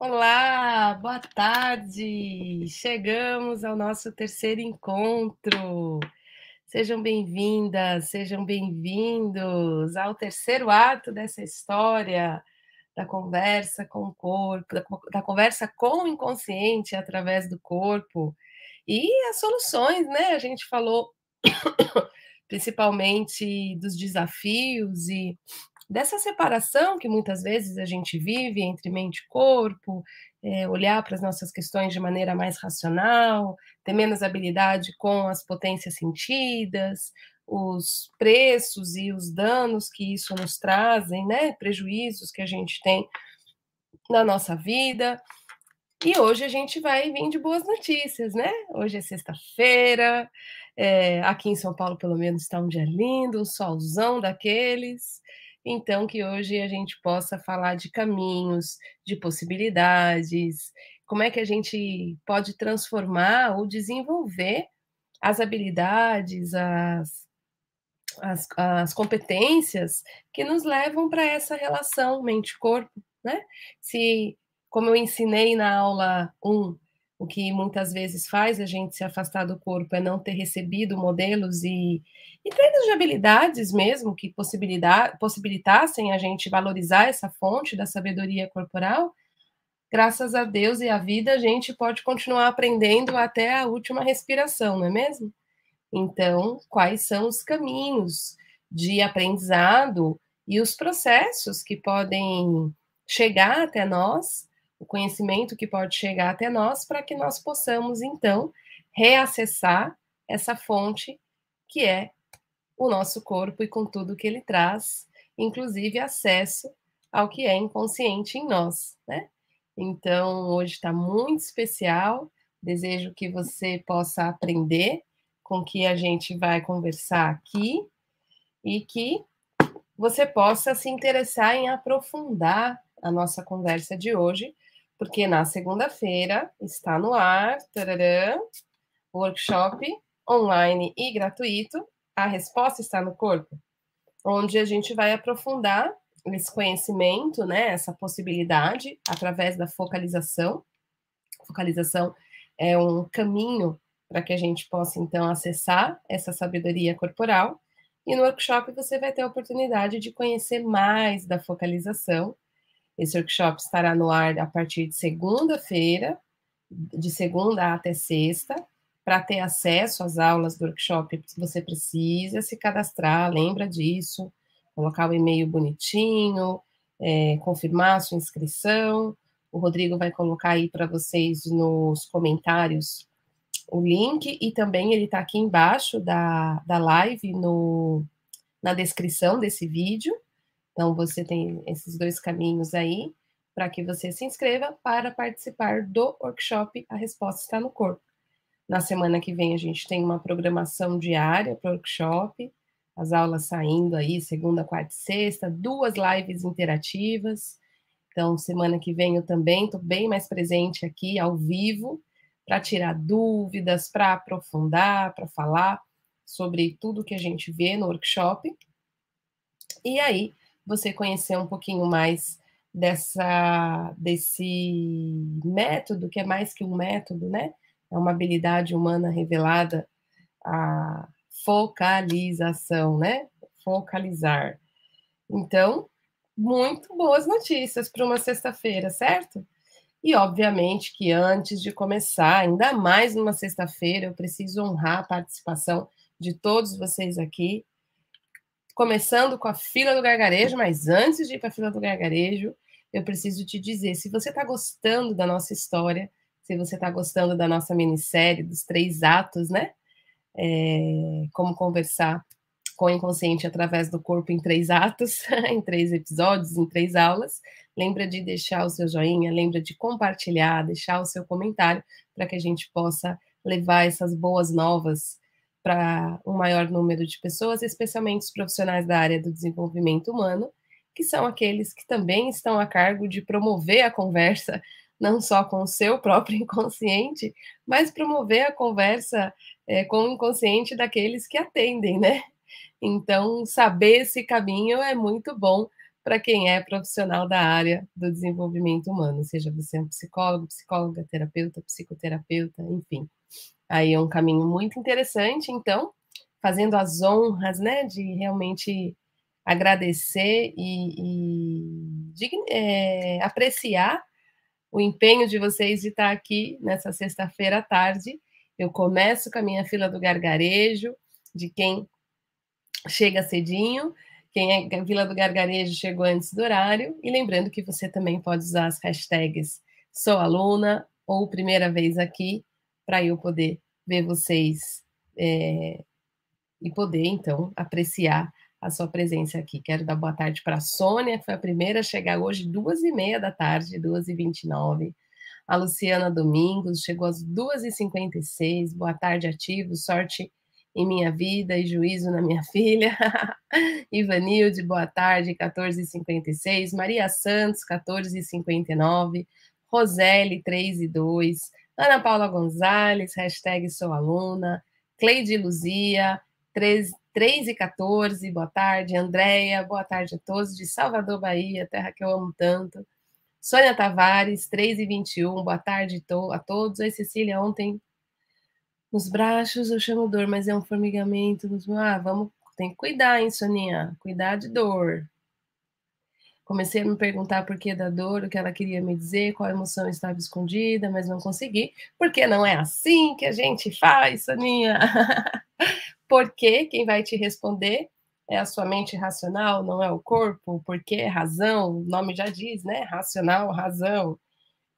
Olá, boa tarde! Chegamos ao nosso terceiro encontro. Sejam bem-vindas, sejam bem-vindos ao terceiro ato dessa história da conversa com o corpo, da, da, conversa com o inconsciente através do corpo e as soluções, né? A gente falou principalmente dos desafios e dessa separação que muitas vezes a gente vive entre mente e corpo, é, olhar para as nossas questões de maneira mais racional, ter menos habilidade com as potências sentidas, os preços e os danos que isso nos trazem, né? Prejuízos que a gente tem na nossa vida. E hoje a gente vai vir de boas notícias, né? Hoje é sexta-feira, é, aqui em São Paulo, pelo menos, está um dia lindo, um solzão daqueles. Então, que hoje a gente possa falar de caminhos, de possibilidades, como é que a gente pode transformar ou desenvolver as habilidades, as, as, as competências que nos levam para essa relação mente-corpo, né? Se, como eu ensinei na aula 1, o que muitas vezes faz a gente se afastar do corpo é não ter recebido modelos e, e treinos de habilidades mesmo que possibilitassem a gente valorizar essa fonte da sabedoria corporal. Graças a Deus e à vida, a gente pode continuar aprendendo até a última respiração, não é mesmo? Então, quais são os caminhos de aprendizado e os processos que podem chegar até nós o conhecimento que pode chegar até nós, para que nós possamos, então, reacessar essa fonte que é o nosso corpo e com tudo que ele traz, inclusive acesso ao que é inconsciente em nós, né? Então, hoje está muito especial. Desejo que você possa aprender com que a gente vai conversar aqui e que você possa se interessar em aprofundar a nossa conversa de hoje, porque na segunda-feira está no ar, tarará, workshop online e gratuito. A resposta está no corpo, onde a gente vai aprofundar esse conhecimento, né, essa possibilidade através da focalização. Focalização é um caminho para que a gente possa então acessar essa sabedoria corporal. E no workshop você vai ter a oportunidade de conhecer mais da focalização esse workshop estará no ar a partir de segunda-feira, de segunda até sexta. Para ter acesso às aulas do workshop, você precisa se cadastrar, lembra disso, colocar o e-mail bonitinho, é, confirmar sua inscrição. O Rodrigo vai colocar aí para vocês nos comentários o link e também ele está aqui embaixo da, da live no, na descrição desse vídeo. Então, você tem esses dois caminhos aí para que você se inscreva para participar do workshop A Resposta Está no Corpo. Na semana que vem, a gente tem uma programação diária para o workshop, as aulas saindo aí segunda, quarta e sexta, duas lives interativas. Então, semana que vem eu também estou bem mais presente aqui ao vivo para tirar dúvidas, para aprofundar, para falar sobre tudo que a gente vê no workshop. E aí, você conhecer um pouquinho mais dessa desse método, que é mais que um método, né? É uma habilidade humana revelada, a focalização, né? Focalizar. Então, muito boas notícias para uma sexta-feira, certo? E obviamente que antes de começar, ainda mais numa sexta-feira, eu preciso honrar a participação de todos vocês aqui começando com a fila do gargarejo, mas antes de ir para a fila do gargarejo, eu preciso te dizer: se você está gostando da nossa história, se você está gostando da nossa minissérie, dos três atos, né? É, como conversar com o inconsciente através do corpo em três atos, em três episódios, em três aulas. Lembra de deixar o seu joinha, lembra de compartilhar, deixar o seu comentário para que a gente possa levar essas boas novas para um maior número de pessoas, especialmente os profissionais da área do desenvolvimento humano, que são aqueles que também estão a cargo de promover a conversa, não só com o seu próprio inconsciente, mas promover a conversa é, com o inconsciente daqueles que atendem, né? Então, saber esse caminho é muito bom para quem é profissional da área do desenvolvimento humano, seja você um psicólogo, psicóloga, terapeuta, psicoterapeuta, enfim. Aí é um caminho muito interessante, então, fazendo as honras, né, de realmente agradecer e, e de, é, apreciar o empenho de vocês de estar aqui nessa sexta-feira à tarde. Eu começo com a minha fila do gargarejo, de quem chega cedinho, quem é Vila do Gargarejo chegou antes do horário, e lembrando que você também pode usar as hashtags sou aluna ou primeira vez aqui, para eu poder ver vocês é, e poder, então, apreciar a sua presença aqui. Quero dar boa tarde para a Sônia, que foi a primeira a chegar hoje, duas e meia da tarde, duas e vinte e nove. A Luciana Domingos chegou às duas e cinquenta e seis. Boa tarde, ativo. Sorte em minha vida e juízo na minha filha. Ivanilde, boa tarde, 14h56. Maria Santos, 14h59. Roseli, 3 e 2. Ana Paula Gonzalez, hashtag sou aluna. Cleide Luzia, 3, 3 e 14, boa tarde. Andréia, boa tarde a todos, de Salvador, Bahia, terra que eu amo tanto. Sônia Tavares, 3 e 21, boa tarde a todos. Oi, Cecília, ontem nos braços eu chamo dor, mas é um formigamento. Nos... Ah, vamos, tem que cuidar, hein, Soninha? Cuidar de dor. Comecei a me perguntar por que da dor, o que ela queria me dizer, qual emoção estava escondida, mas não consegui, porque não é assim que a gente faz, Soninha. Porque quem vai te responder é a sua mente racional, não é o corpo, porque razão, o nome já diz, né? Racional, razão.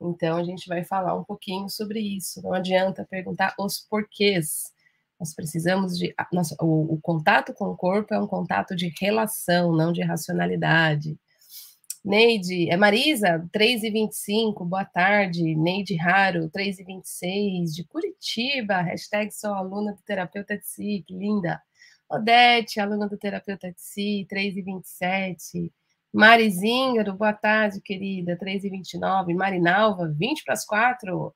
Então a gente vai falar um pouquinho sobre isso. Não adianta perguntar os porquês. Nós precisamos de. Nossa, o, o contato com o corpo é um contato de relação, não de racionalidade. Neide, é Marisa, 3 e 25 boa tarde. Neide Raro, 3 e 26 de Curitiba, hashtag sou aluna do terapeuta de si, que linda. Odete, aluna do terapeuta de si, 3 e 27 Mari Zíngaro, boa tarde, querida, 3 e 29 Marinalva, 20 para as 4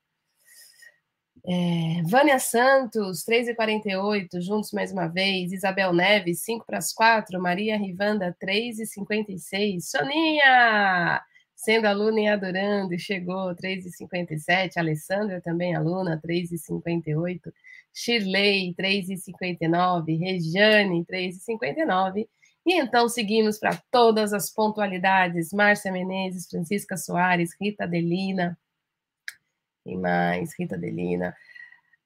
é, Vânia Santos, 3 e 48 juntos mais uma vez. Isabel Neves, 5 para as 4. Maria Rivanda, 3 e 56 Soninha, sendo aluna e adorando, chegou, 3 e 57 Alessandra, também aluna, 3 e 58 Shirley, 3 e 59 Regiane, 3 e 59 E então seguimos para todas as pontualidades. Márcia Menezes, Francisca Soares, Rita Adelina, quem mais? Rita Delina.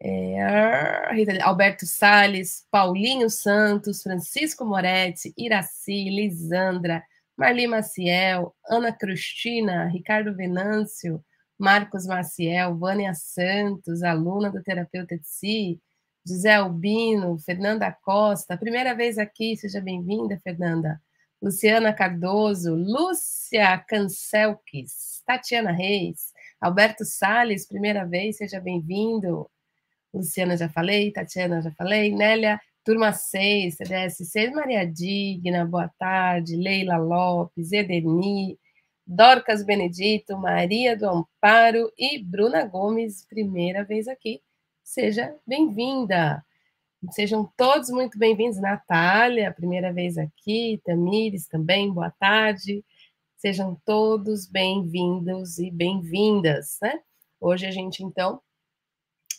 É, Rita, Alberto Sales, Paulinho Santos, Francisco Moretti, Iraci, Lisandra, Marli Maciel, Ana Cristina, Ricardo Venâncio, Marcos Maciel, Vânia Santos, aluna do terapeuta de si, José Albino, Fernanda Costa, primeira vez aqui, seja bem-vinda, Fernanda. Luciana Cardoso, Lúcia Cancelques, Tatiana Reis, Alberto Sales, primeira vez, seja bem-vindo. Luciana, já falei, Tatiana, já falei. Nélia, turma 6, CDS 6, Maria Digna, boa tarde. Leila Lopes, Edeni, Dorcas Benedito, Maria do Amparo e Bruna Gomes, primeira vez aqui. Seja bem-vinda. Sejam todos muito bem-vindos. Natália, primeira vez aqui. Tamires também, boa tarde. Sejam todos bem-vindos e bem-vindas, né? Hoje a gente, então,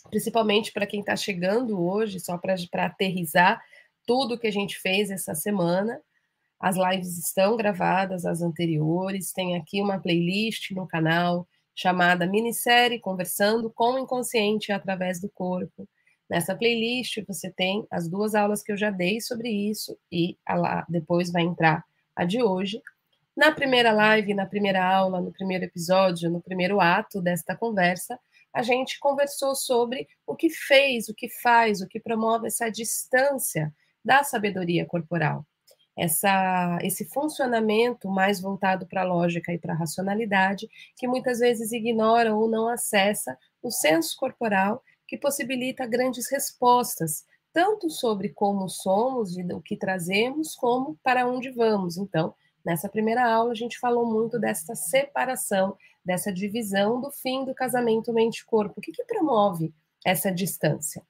principalmente para quem está chegando hoje, só para aterrizar tudo que a gente fez essa semana, as lives estão gravadas, as anteriores, tem aqui uma playlist no canal chamada Minissérie Conversando com o Inconsciente através do Corpo. Nessa playlist você tem as duas aulas que eu já dei sobre isso e a lá depois vai entrar a de hoje. Na primeira live, na primeira aula, no primeiro episódio, no primeiro ato desta conversa, a gente conversou sobre o que fez, o que faz, o que promove essa distância da sabedoria corporal. Essa, esse funcionamento mais voltado para a lógica e para a racionalidade, que muitas vezes ignora ou não acessa o senso corporal, que possibilita grandes respostas, tanto sobre como somos e o que trazemos, como para onde vamos. Então, Nessa primeira aula, a gente falou muito dessa separação, dessa divisão do fim do casamento mente-corpo. O que, que promove essa distância?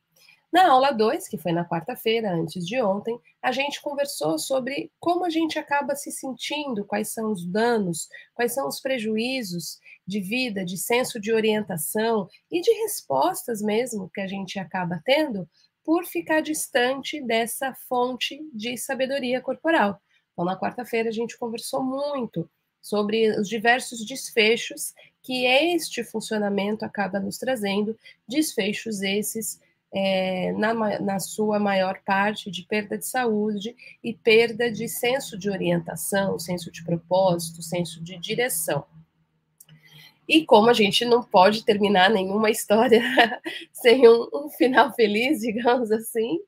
Na aula 2, que foi na quarta-feira, antes de ontem, a gente conversou sobre como a gente acaba se sentindo, quais são os danos, quais são os prejuízos de vida, de senso de orientação e de respostas mesmo que a gente acaba tendo por ficar distante dessa fonte de sabedoria corporal. Então, na quarta-feira, a gente conversou muito sobre os diversos desfechos que este funcionamento acaba nos trazendo, desfechos esses é, na, na sua maior parte, de perda de saúde e perda de senso de orientação, senso de propósito, senso de direção. E como a gente não pode terminar nenhuma história sem um, um, final feliz, digamos assim,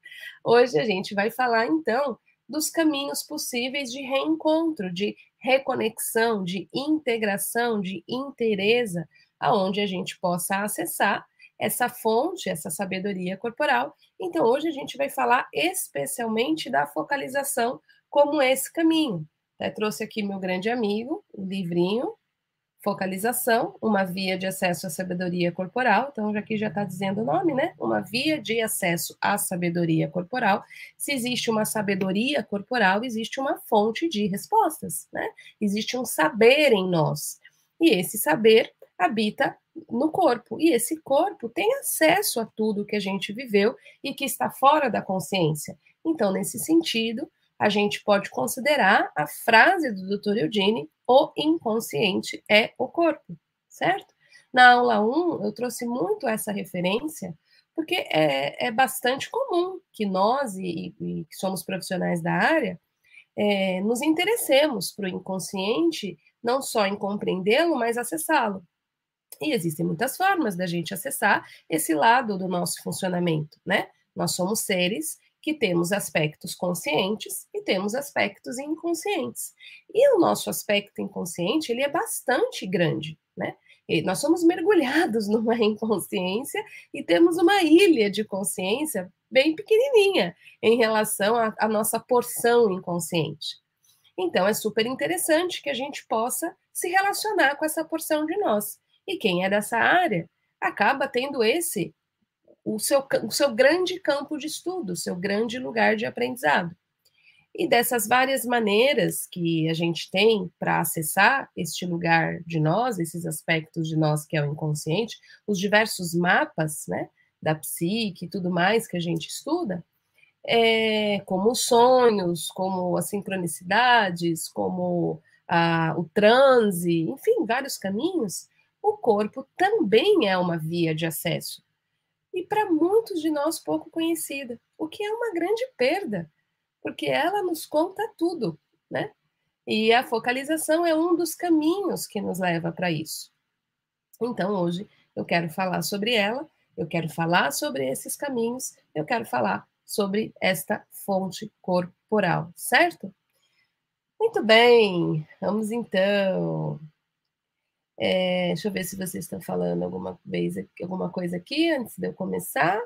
hoje a gente vai falar então dos caminhos possíveis de reencontro, de reconexão, de integração, de interesa, aonde a gente possa acessar essa fonte, essa sabedoria corporal. Então, hoje a gente vai falar especialmente da focalização como esse caminho. Eu trouxe aqui meu grande amigo, o livrinho, Focalização, uma via de acesso à sabedoria corporal. Então, aqui já está dizendo o nome, né? Uma via de acesso à sabedoria corporal. Se existe uma sabedoria corporal, existe uma fonte de respostas, né? Existe um saber em nós. E esse saber habita no corpo. E esse corpo tem acesso a tudo que a gente viveu e que está fora da consciência. Então, nesse sentido, a gente pode considerar a frase do Dr. Eudine: o inconsciente é o corpo, certo? Na aula 1, eu trouxe muito essa referência, porque é, é bastante comum que nós, e, e que somos profissionais da área, é, nos interessemos para o inconsciente, não só em compreendê-lo, mas acessá-lo. E existem muitas formas da gente acessar esse lado do nosso funcionamento, né? Nós somos seres que temos aspectos conscientes e temos aspectos inconscientes. E o nosso aspecto inconsciente, ele é bastante grande, né? E nós somos mergulhados numa inconsciência e temos uma ilha de consciência bem pequenininha em relação à nossa porção inconsciente. Então, é super interessante que a gente possa se relacionar com essa porção de nós. E quem é dessa área acaba tendo esse o seu, o seu grande campo de estudo, o seu grande lugar de aprendizado. E dessas várias maneiras que a gente tem para acessar este lugar de nós, esses aspectos de nós que é o inconsciente, os diversos mapas, né, da psique e tudo mais que a gente estuda, é, como os sonhos, como as sincronicidades, como a, o transe, enfim, vários caminhos, o corpo também é uma via de acesso. E para muitos de nós pouco conhecida, o que é uma grande perda, porque ela nos conta tudo, né? E a focalização é um dos caminhos que nos leva para isso. Então, hoje eu quero falar sobre ela, eu quero falar sobre esses caminhos, eu quero falar sobre esta fonte corporal, certo? Muito bem, vamos então. É, deixa eu ver se vocês estão falando alguma vez alguma coisa aqui antes de eu começar.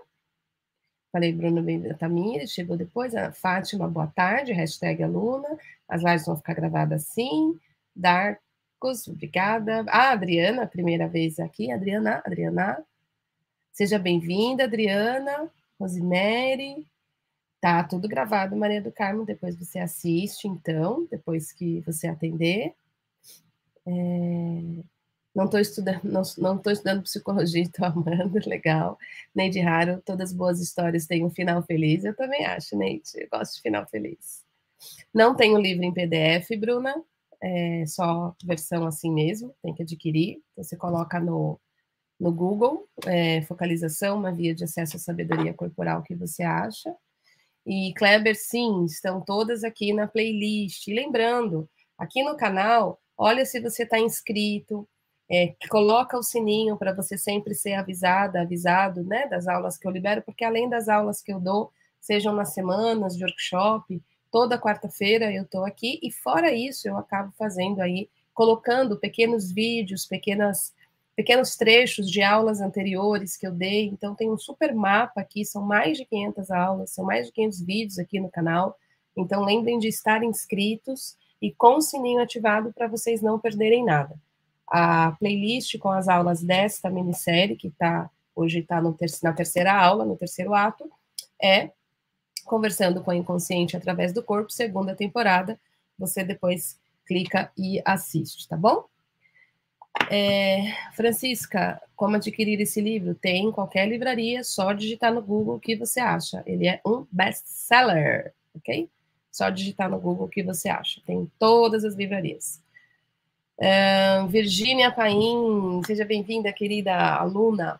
Falei, Bruno Tamir, chegou depois. A Fátima, boa tarde, hashtag aluna. As lives vão ficar gravadas assim. Darcos, obrigada. Ah, Adriana, primeira vez aqui. Adriana, Adriana. Seja bem-vinda, Adriana. Rosemary. Tá tudo gravado, Maria do Carmo. Depois você assiste, então, depois que você atender. É... Não estou estudando, não, não estudando psicologia, estou amando, legal. Neide Raro, todas as boas histórias têm um final feliz. Eu também acho, Neide, eu gosto de final feliz. Não tenho livro em PDF, Bruna, é só versão assim mesmo, tem que adquirir. Você coloca no, no Google, é, focalização, uma via de acesso à sabedoria corporal que você acha. E Kleber, sim, estão todas aqui na playlist. E lembrando, aqui no canal, olha se você está inscrito, é, coloca o sininho para você sempre ser avisada, avisado, né, das aulas que eu libero, porque além das aulas que eu dou, sejam nas semanas de workshop, toda quarta-feira eu estou aqui, e fora isso, eu acabo fazendo aí, colocando pequenos vídeos, pequenas, pequenos trechos de aulas anteriores que eu dei, então tem um super mapa aqui, são mais de 500 aulas, são mais de 500 vídeos aqui no canal, então lembrem de estar inscritos e com o sininho ativado para vocês não perderem nada a playlist com as aulas desta minissérie, que tá, hoje está ter na terceira aula, no terceiro ato, é Conversando com o Inconsciente através do Corpo, segunda temporada. Você depois clica e assiste, tá bom? É, Francisca, como adquirir esse livro? Tem em qualquer livraria, só digitar no Google o que você acha. Ele é um best-seller, ok? Só digitar no Google o que você acha. Tem em todas as livrarias. É, Virgínia Paim, seja bem-vinda, querida aluna.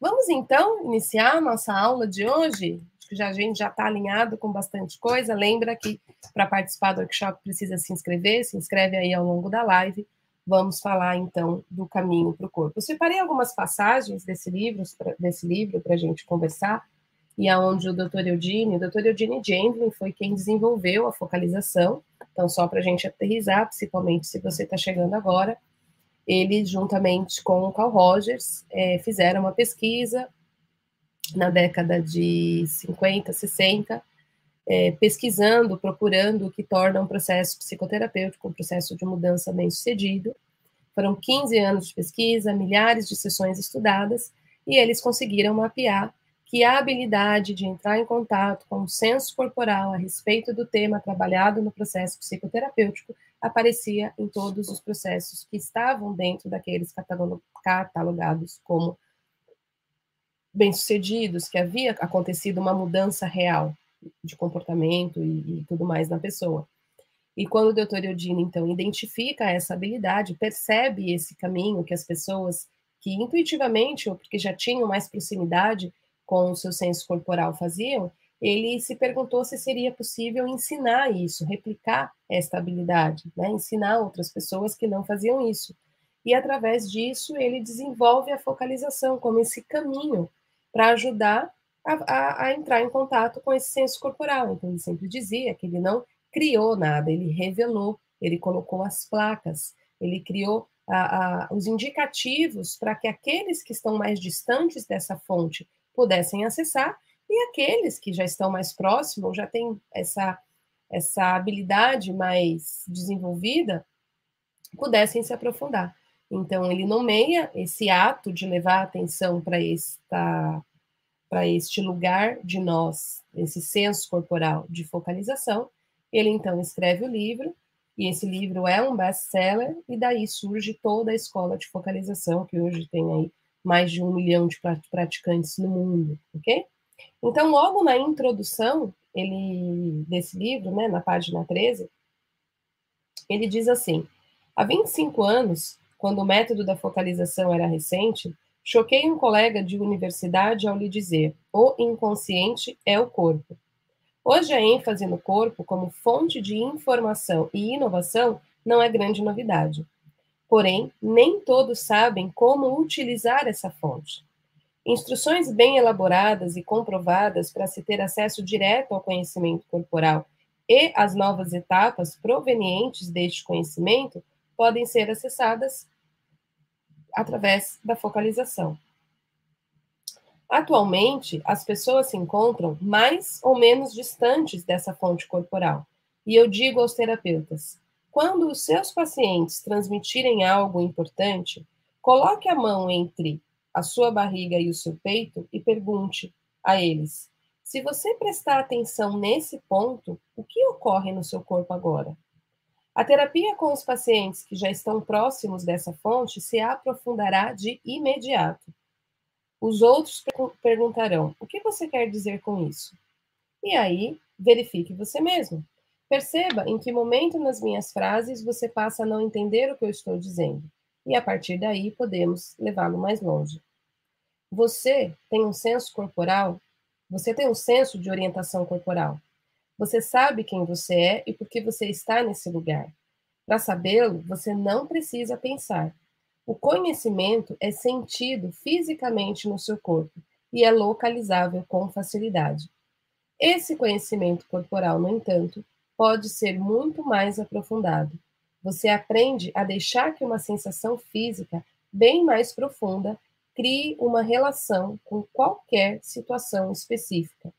Vamos então iniciar nossa aula de hoje? Já, a gente já está alinhado com bastante coisa. Lembra que para participar do workshop precisa se inscrever, se inscreve aí ao longo da live vamos falar então do caminho para o corpo. Eu separei algumas passagens desse livro, desse livro para a gente conversar, e aonde o Dr. Eudine, o Dr. Eudine Gendlin foi quem desenvolveu a focalização. Então, só para a gente aterrizar, principalmente se você está chegando agora, ele, juntamente com o Carl Rogers, é, fizeram uma pesquisa na década de 50, 60, é, pesquisando, procurando o que torna um processo psicoterapêutico um processo de mudança bem sucedido. Foram 15 anos de pesquisa, milhares de sessões estudadas, e eles conseguiram mapear que a habilidade de entrar em contato com o senso corporal a respeito do tema trabalhado no processo psicoterapêutico aparecia em todos os processos que estavam dentro daqueles catalogados como bem-sucedidos, que havia acontecido uma mudança real de comportamento e, e tudo mais na pessoa. E quando o doutor Eudine, então, identifica essa habilidade, percebe esse caminho que as pessoas que intuitivamente, ou porque já tinham mais proximidade com o seu senso corporal faziam, ele se perguntou se seria possível ensinar isso, replicar esta habilidade, né? ensinar outras pessoas que não faziam isso. E através disso, ele desenvolve a focalização como esse caminho para ajudar a, a, a, entrar em contato com esse senso corporal. Então, ele sempre dizia que ele não criou nada, ele revelou, ele colocou as placas, ele criou a, os indicativos para que aqueles que estão mais distantes dessa fonte pudessem acessar e aqueles que já estão mais próximos, já têm essa, essa habilidade mais desenvolvida, pudessem se aprofundar. Então, ele nomeia esse ato de levar a atenção para esta para este lugar de nós, esse senso corporal de focalização. Ele então escreve o livro, e esse livro é um best-seller, e daí surge toda a escola de focalização, que hoje tem aí mais de um milhão de praticantes no mundo, ok? Então, logo na introdução ele, desse livro, né, na página 13, ele diz assim: há 25 anos, quando o método da focalização era recente, Choquei um colega de universidade ao lhe dizer: o inconsciente é o corpo. Hoje a ênfase no corpo como fonte de informação e inovação não é grande novidade. Porém, nem todos sabem como utilizar essa fonte. Instruções bem elaboradas e comprovadas para se ter acesso direto ao conhecimento corporal e as novas etapas provenientes deste conhecimento podem ser acessadas através da focalização. Atualmente, as pessoas se encontram mais ou menos distantes dessa fonte corporal. E eu digo aos terapeutas: quando os seus pacientes transmitirem algo importante, coloque a mão entre a sua barriga e o seu peito e pergunte a eles: se você prestar atenção nesse ponto, o que ocorre no seu corpo agora? A terapia com os pacientes que já estão próximos dessa fonte se aprofundará de imediato. Os outros perguntarão: o que você quer dizer com isso? E aí, verifique você mesmo. Perceba em que momento nas minhas frases você passa a não entender o que eu estou dizendo. E a partir daí podemos levá-lo mais longe. Você tem um senso corporal? Você tem um senso de orientação corporal? Você sabe quem você é e por que você está nesse lugar. Para sabê-lo, você não precisa pensar. O conhecimento é sentido fisicamente no seu corpo e é localizável com facilidade. Esse conhecimento corporal, no entanto, pode ser muito mais aprofundado. Você aprende a deixar que uma sensação física bem mais profunda crie uma relação com qualquer situação específica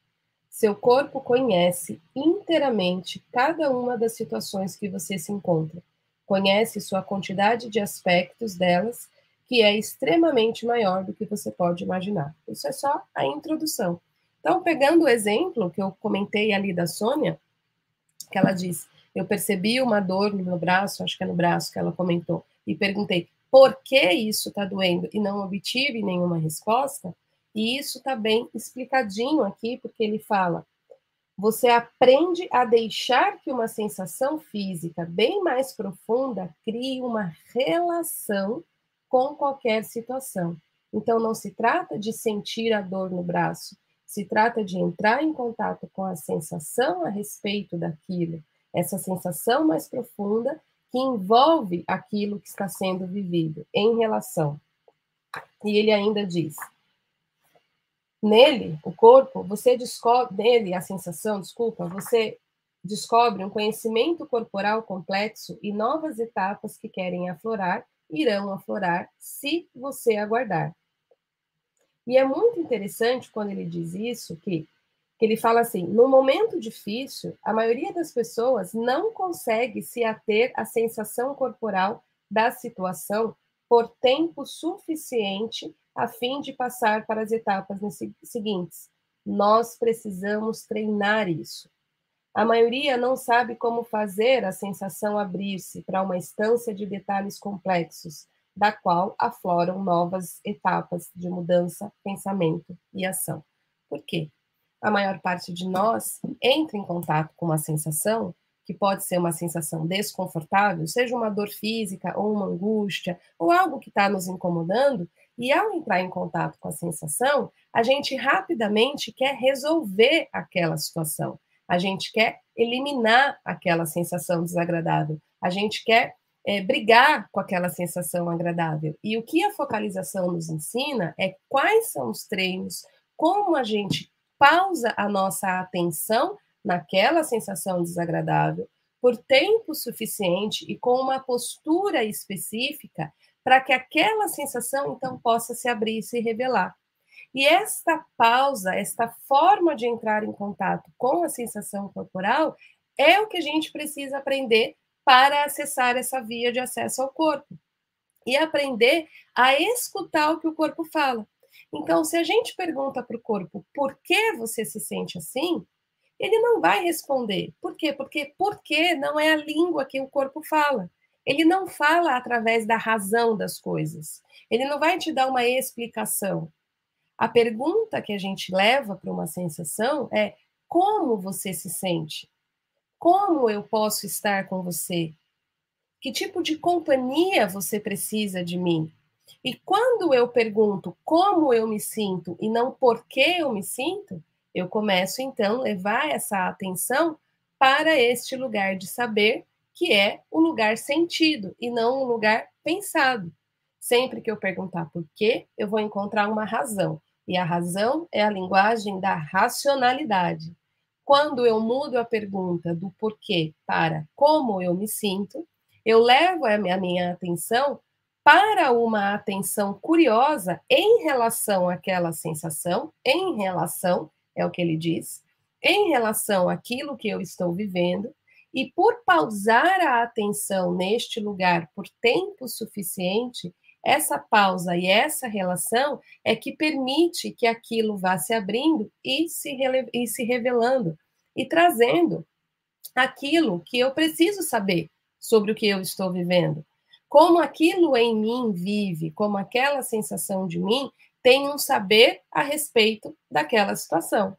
seu corpo conhece inteiramente cada uma das situações que você se encontra. Conhece sua quantidade de aspectos delas, que é extremamente maior do que você pode imaginar. Isso é só a introdução. Então, pegando o exemplo que eu comentei ali da Sônia, que ela diz: Eu percebi uma dor no meu braço, acho que é no braço que ela comentou, e perguntei por que isso está doendo e não obtive nenhuma resposta. E isso está bem explicadinho aqui, porque ele fala: você aprende a deixar que uma sensação física bem mais profunda crie uma relação com qualquer situação. Então, não se trata de sentir a dor no braço, se trata de entrar em contato com a sensação a respeito daquilo, essa sensação mais profunda que envolve aquilo que está sendo vivido em relação. E ele ainda diz: nele, o corpo, você descobre, nele, a sensação, desculpa, você descobre um conhecimento corporal complexo e novas etapas que querem aflorar irão aflorar se você aguardar. E é muito interessante quando ele diz isso, que, que ele fala assim: no momento difícil, a maioria das pessoas não consegue se ater à sensação corporal da situação por tempo suficiente a fim de passar para as etapas seguintes. Nós precisamos treinar isso. A maioria não sabe como fazer a sensação abrir-se para uma instância de detalhes complexos, da qual afloram novas etapas de mudança, pensamento e ação. Por quê? A maior parte de nós entra em contato com uma sensação que pode ser uma sensação desconfortável, seja uma dor física ou uma angústia ou algo que está nos incomodando, e ao entrar em contato com a sensação, a gente rapidamente quer resolver aquela situação, a gente quer eliminar aquela sensação desagradável, a gente quer é, brigar com aquela sensação agradável. E o que a focalização nos ensina é quais são os treinos, como a gente pausa a nossa atenção naquela sensação desagradável por tempo suficiente e com uma postura específica para que aquela sensação então possa se abrir e se revelar. E esta pausa, esta forma de entrar em contato com a sensação corporal é o que a gente precisa aprender para acessar essa via de acesso ao corpo e aprender a escutar o que o corpo fala. Então, se a gente pergunta para o corpo por que você se sente assim, ele não vai responder. Por quê? Porque porque não é a língua que o corpo fala. Ele não fala através da razão das coisas. Ele não vai te dar uma explicação. A pergunta que a gente leva para uma sensação é como você se sente? Como eu posso estar com você? Que tipo de companhia você precisa de mim? E quando eu pergunto como eu me sinto e não por que eu me sinto, eu começo então a levar essa atenção para este lugar de saber, que é o lugar sentido e não o lugar pensado. Sempre que eu perguntar por quê, eu vou encontrar uma razão. E a razão é a linguagem da racionalidade. Quando eu mudo a pergunta do porquê para como eu me sinto, eu levo a minha atenção para uma atenção curiosa em relação àquela sensação, em relação, é o que ele diz, em relação àquilo que eu estou vivendo, e por pausar a atenção neste lugar por tempo suficiente, essa pausa e essa relação é que permite que aquilo vá se abrindo e se, e se revelando e trazendo aquilo que eu preciso saber sobre o que eu estou vivendo. Como aquilo em mim vive, como aquela sensação de mim tem um saber a respeito daquela situação.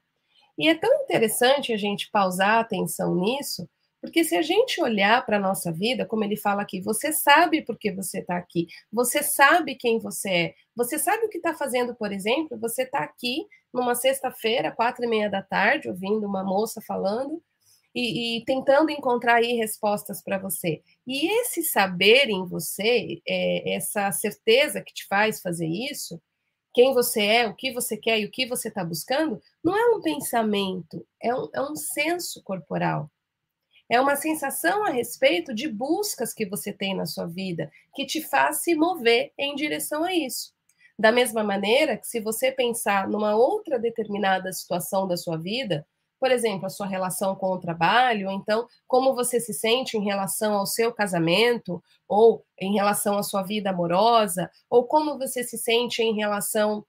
E é tão interessante a gente pausar a atenção nisso, porque se a gente olhar para a nossa vida, como ele fala aqui, você sabe por que você está aqui, você sabe quem você é, você sabe o que está fazendo, por exemplo, você está aqui numa sexta-feira, quatro e meia da tarde, ouvindo uma moça falando e, e tentando encontrar aí respostas para você. E esse saber em você, é, essa certeza que te faz fazer isso, quem você é, o que você quer e o que você está buscando, não é um pensamento, é um, é um senso corporal. É uma sensação a respeito de buscas que você tem na sua vida que te faz se mover em direção a isso. Da mesma maneira que se você pensar numa outra determinada situação da sua vida, por exemplo, a sua relação com o trabalho, ou então como você se sente em relação ao seu casamento, ou em relação à sua vida amorosa, ou como você se sente em relação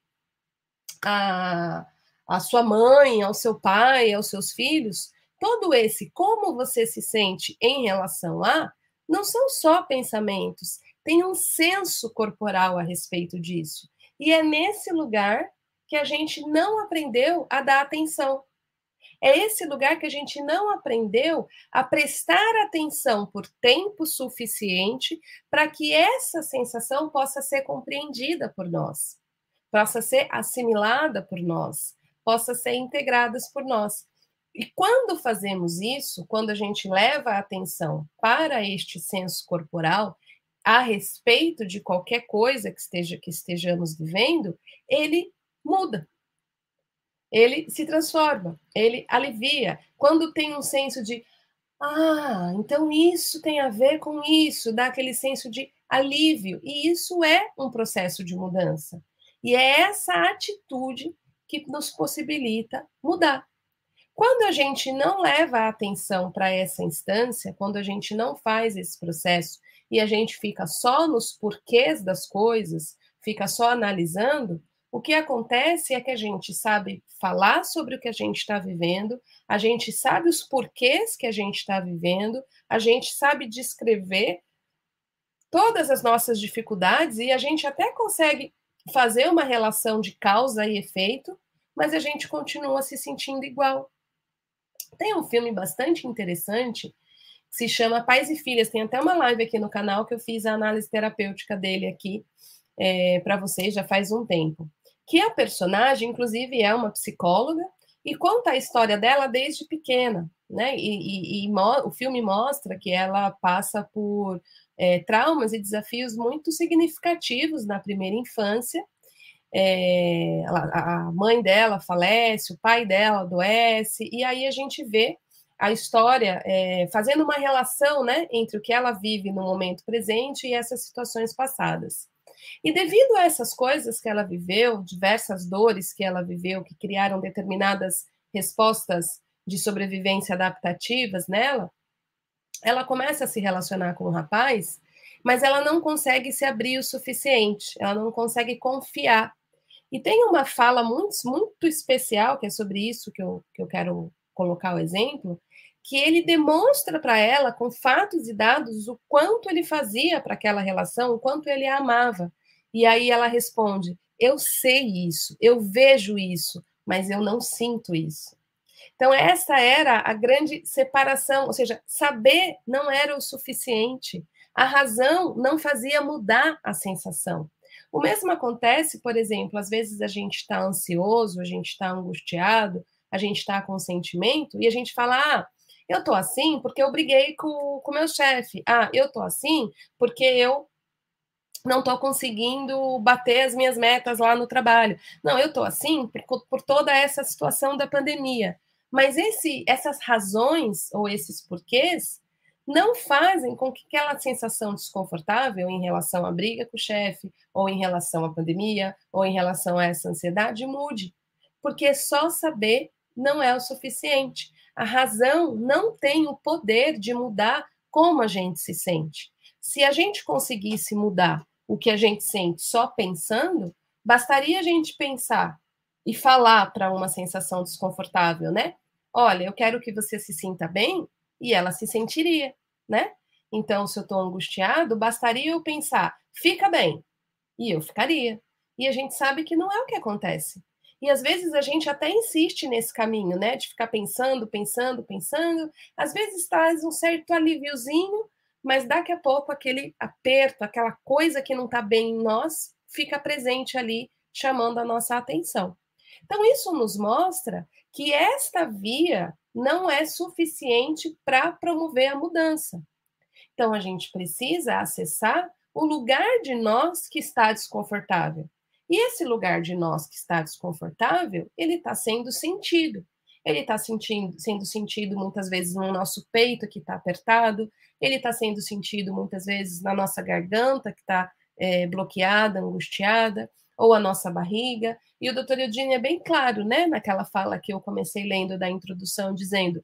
à sua mãe, ao seu pai, aos seus filhos, todo esse como você se sente em relação a não são só pensamentos, tem um senso corporal a respeito disso. E é nesse lugar que a gente não aprendeu a dar atenção. É esse lugar que a gente não aprendeu a prestar atenção por tempo suficiente para que essa sensação possa ser compreendida por nós, possa ser assimilada por nós, possa ser integrada por nós. E quando fazemos isso, quando a gente leva a atenção para este senso corporal a respeito de qualquer coisa que esteja que estejamos vivendo, ele muda ele se transforma, ele alivia. Quando tem um senso de, ah, então isso tem a ver com isso, dá aquele senso de alívio. E isso é um processo de mudança. E é essa atitude que nos possibilita mudar. Quando a gente não leva a atenção para essa instância, quando a gente não faz esse processo e a gente fica só nos porquês das coisas, fica só analisando, o que acontece é que a gente sabe falar sobre o que a gente está vivendo, a gente sabe os porquês que a gente está vivendo, a gente sabe descrever todas as nossas dificuldades e a gente até consegue fazer uma relação de causa e efeito, mas a gente continua se sentindo igual. Tem um filme bastante interessante que se chama Pais e Filhas. Tem até uma live aqui no canal que eu fiz a análise terapêutica dele aqui é, para vocês já faz um tempo que a personagem, inclusive, é uma psicóloga e conta a história dela desde pequena, né? E, e, e o filme mostra que ela passa por é, traumas e desafios muito significativos na primeira infância. É, a mãe dela falece, o pai dela adoece, e aí a gente vê a história é, fazendo uma relação né, entre o que ela vive no momento presente e essas situações passadas. E devido a essas coisas que ela viveu, diversas dores que ela viveu, que criaram determinadas respostas de sobrevivência adaptativas nela, ela começa a se relacionar com o rapaz, mas ela não consegue se abrir o suficiente, ela não consegue confiar. E tem uma fala muito, muito especial, que é sobre isso que eu, que eu quero colocar o exemplo, que ele demonstra para ela, com fatos e dados, o quanto ele fazia para aquela relação, o quanto ele a amava. E aí ela responde: Eu sei isso, eu vejo isso, mas eu não sinto isso. Então, essa era a grande separação, ou seja, saber não era o suficiente. A razão não fazia mudar a sensação. O mesmo acontece, por exemplo, às vezes a gente está ansioso, a gente está angustiado, a gente está com sentimento e a gente fala: ah, eu tô assim porque eu briguei com o meu chefe. Ah, eu tô assim porque eu não estou conseguindo bater as minhas metas lá no trabalho. Não, eu estou assim por, por, toda essa situação da pandemia. Mas esse, essas razões ou esses porquês não fazem com que aquela sensação desconfortável em relação à briga com o chefe, ou em relação à pandemia, ou em relação a essa ansiedade mude. Porque só saber não é o suficiente. A razão não tem o poder de mudar como a gente se sente. Se a gente conseguisse mudar o que a gente sente só pensando, bastaria a gente pensar e falar para uma sensação desconfortável, né? Olha, eu quero que você se sinta bem, e ela se sentiria, né? Então, se eu estou angustiado, bastaria eu pensar, fica bem, e eu ficaria. E a gente sabe que não é o que acontece. E às vezes a gente até insiste nesse caminho, né? De ficar pensando, pensando, pensando. Às vezes traz um certo alíviozinho, mas daqui a pouco aquele aperto, aquela coisa que não está bem em nós, fica presente ali, chamando a nossa atenção. Então, isso nos mostra que esta via não é suficiente para promover a mudança. Então, a gente precisa acessar o lugar de nós que está desconfortável. E esse lugar de nós que está desconfortável, ele está sendo sentido. Ele está sendo sentido muitas vezes no nosso peito que está apertado, ele está sendo sentido muitas vezes na nossa garganta que está é, bloqueada, angustiada, ou a nossa barriga. E o doutor Eudine é bem claro, né, naquela fala que eu comecei lendo da introdução, dizendo: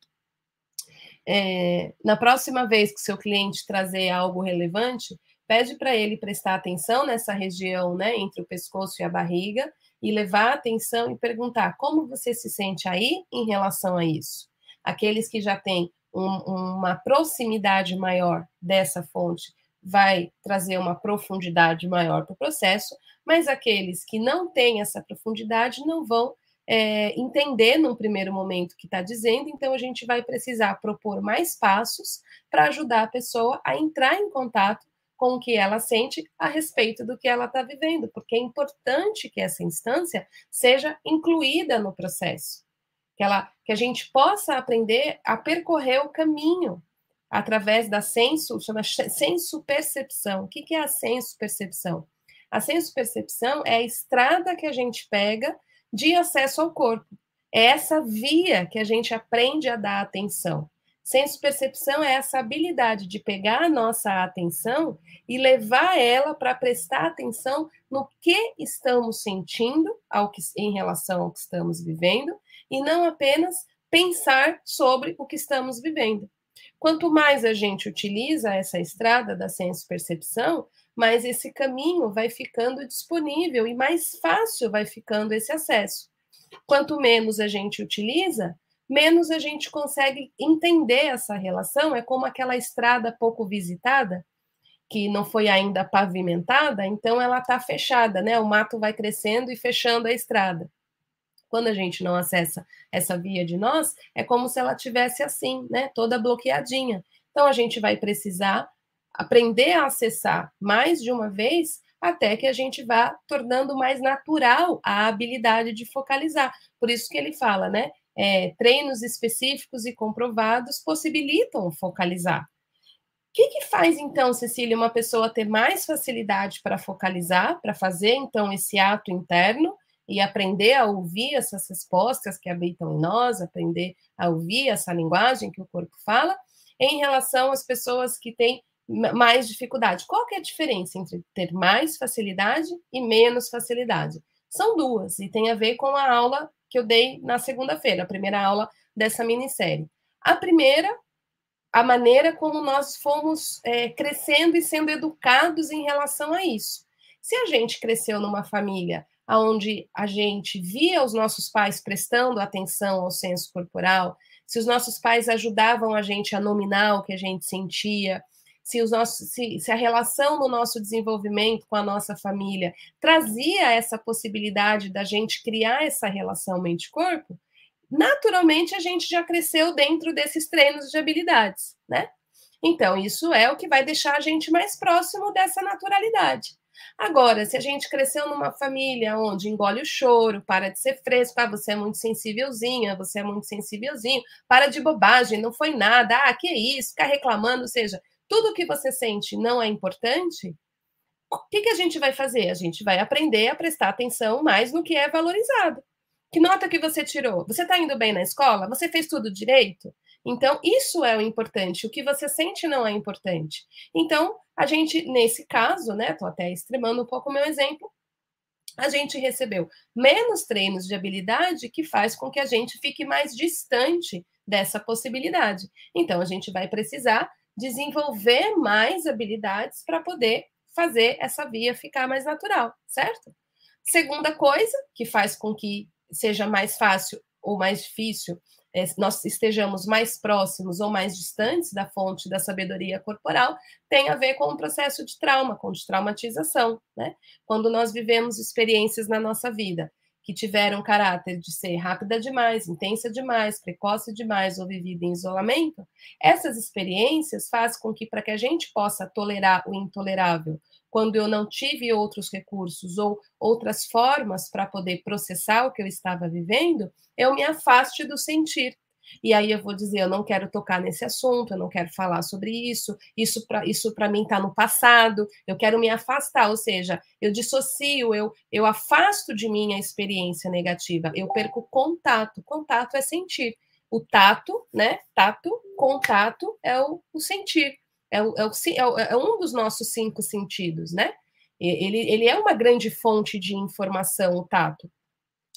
é, na próxima vez que seu cliente trazer algo relevante, pede para ele prestar atenção nessa região, né, entre o pescoço e a barriga, e levar atenção e perguntar como você se sente aí em relação a isso. Aqueles que já têm um, uma proximidade maior dessa fonte vai trazer uma profundidade maior para o processo, mas aqueles que não têm essa profundidade não vão é, entender num primeiro momento o que está dizendo, então a gente vai precisar propor mais passos para ajudar a pessoa a entrar em contato com o que ela sente a respeito do que ela está vivendo, porque é importante que essa instância seja incluída no processo, que, ela, que a gente possa aprender a percorrer o caminho através da senso, chama senso percepção. O que, é a senso percepção? A senso percepção é a estrada que a gente pega de acesso ao corpo. É essa via que a gente aprende a dar atenção. Senso-percepção é essa habilidade de pegar a nossa atenção e levar ela para prestar atenção no que estamos sentindo ao que, em relação ao que estamos vivendo e não apenas pensar sobre o que estamos vivendo. Quanto mais a gente utiliza essa estrada da senso-percepção, mais esse caminho vai ficando disponível e mais fácil vai ficando esse acesso. Quanto menos a gente utiliza, menos a gente consegue entender essa relação. É como aquela estrada pouco visitada, que não foi ainda pavimentada, então ela está fechada, né? O mato vai crescendo e fechando a estrada. Quando a gente não acessa essa via de nós, é como se ela tivesse assim, né? Toda bloqueadinha. Então a gente vai precisar aprender a acessar mais de uma vez até que a gente vá tornando mais natural a habilidade de focalizar. Por isso que ele fala, né? É, treinos específicos e comprovados possibilitam focalizar. O que, que faz então, Cecília, uma pessoa ter mais facilidade para focalizar, para fazer então esse ato interno e aprender a ouvir essas respostas que habitam em nós, aprender a ouvir essa linguagem que o corpo fala, em relação às pessoas que têm mais dificuldade. Qual que é a diferença entre ter mais facilidade e menos facilidade? São duas, e tem a ver com a aula que eu dei na segunda-feira, a primeira aula dessa minissérie. A primeira, a maneira como nós fomos é, crescendo e sendo educados em relação a isso. Se a gente cresceu numa família onde a gente via os nossos pais prestando atenção ao senso corporal, se os nossos pais ajudavam a gente a nominar o que a gente sentia, se, os nossos, se, se a relação no nosso desenvolvimento com a nossa família trazia essa possibilidade da gente criar essa relação mente-corpo, naturalmente a gente já cresceu dentro desses treinos de habilidades, né? Então, isso é o que vai deixar a gente mais próximo dessa naturalidade. Agora, se a gente cresceu numa família onde engole o choro, para de ser fresco, ah, você é muito sensívelzinha, você é muito sensívelzinho, para de bobagem, não foi nada, ah, que isso, ficar reclamando, ou seja, tudo que você sente não é importante, o que, que a gente vai fazer? A gente vai aprender a prestar atenção mais no que é valorizado. Que nota que você tirou? Você está indo bem na escola? Você fez tudo direito? Então, isso é o importante. O que você sente não é importante. Então, a gente, nesse caso, né? Estou até extremando um pouco o meu exemplo. A gente recebeu menos treinos de habilidade que faz com que a gente fique mais distante dessa possibilidade. Então, a gente vai precisar desenvolver mais habilidades para poder fazer essa via ficar mais natural, certo? Segunda coisa que faz com que seja mais fácil ou mais difícil é, nós estejamos mais próximos ou mais distantes da fonte da sabedoria corporal, tem a ver com o processo de trauma, com traumatização, né? Quando nós vivemos experiências na nossa vida que tiveram caráter de ser rápida demais, intensa demais, precoce demais ou vivida em isolamento, essas experiências fazem com que, para que a gente possa tolerar o intolerável, quando eu não tive outros recursos ou outras formas para poder processar o que eu estava vivendo, eu me afaste do sentir. E aí eu vou dizer, eu não quero tocar nesse assunto, eu não quero falar sobre isso, isso para isso mim está no passado, eu quero me afastar, ou seja, eu dissocio, eu, eu afasto de mim a experiência negativa, eu perco contato. Contato é sentir. O tato, né? Tato, contato é o, o sentir. É, o, é, o, é, é um dos nossos cinco sentidos, né? Ele, ele é uma grande fonte de informação, o tato.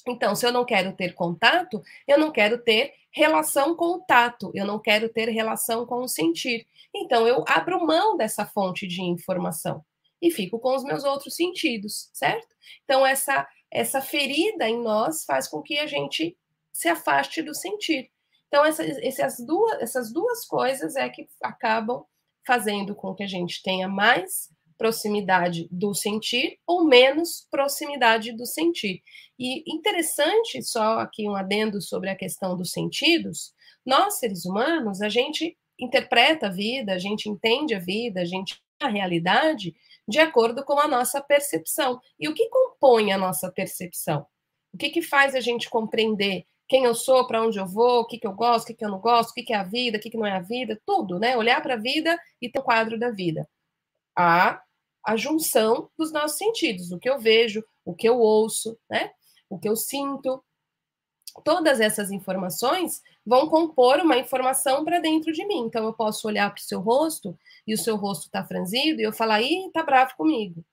Então, se eu não quero ter contato, eu não quero ter relação com o tato, eu não quero ter relação com o sentir. Então, eu abro mão dessa fonte de informação e fico com os meus outros sentidos, certo? Então, essa essa ferida em nós faz com que a gente se afaste do sentir. Então, essas, essas, duas, essas duas coisas é que acabam fazendo com que a gente tenha mais proximidade do sentir ou menos proximidade do sentir. E interessante, só aqui um adendo sobre a questão dos sentidos, nós, seres humanos, a gente interpreta a vida, a gente entende a vida, a gente a realidade de acordo com a nossa percepção. E o que compõe a nossa percepção? O que, que faz a gente compreender quem eu sou, para onde eu vou, o que, que eu gosto, o que, que eu não gosto, o que, que é a vida, o que, que não é a vida, tudo, né? Olhar para a vida e ter o um quadro da vida. A, a junção dos nossos sentidos, o que eu vejo, o que eu ouço, né? O que eu sinto. Todas essas informações vão compor uma informação para dentro de mim. Então, eu posso olhar para o seu rosto e o seu rosto está franzido e eu falar, ih, tá bravo comigo.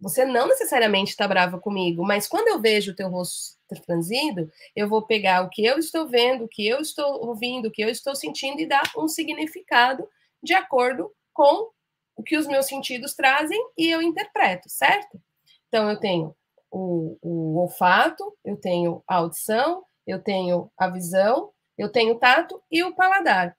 Você não necessariamente está brava comigo, mas quando eu vejo o teu rosto franzido, eu vou pegar o que eu estou vendo, o que eu estou ouvindo, o que eu estou sentindo e dar um significado de acordo com o que os meus sentidos trazem e eu interpreto, certo? Então, eu tenho o, o olfato, eu tenho a audição, eu tenho a visão, eu tenho o tato e o paladar.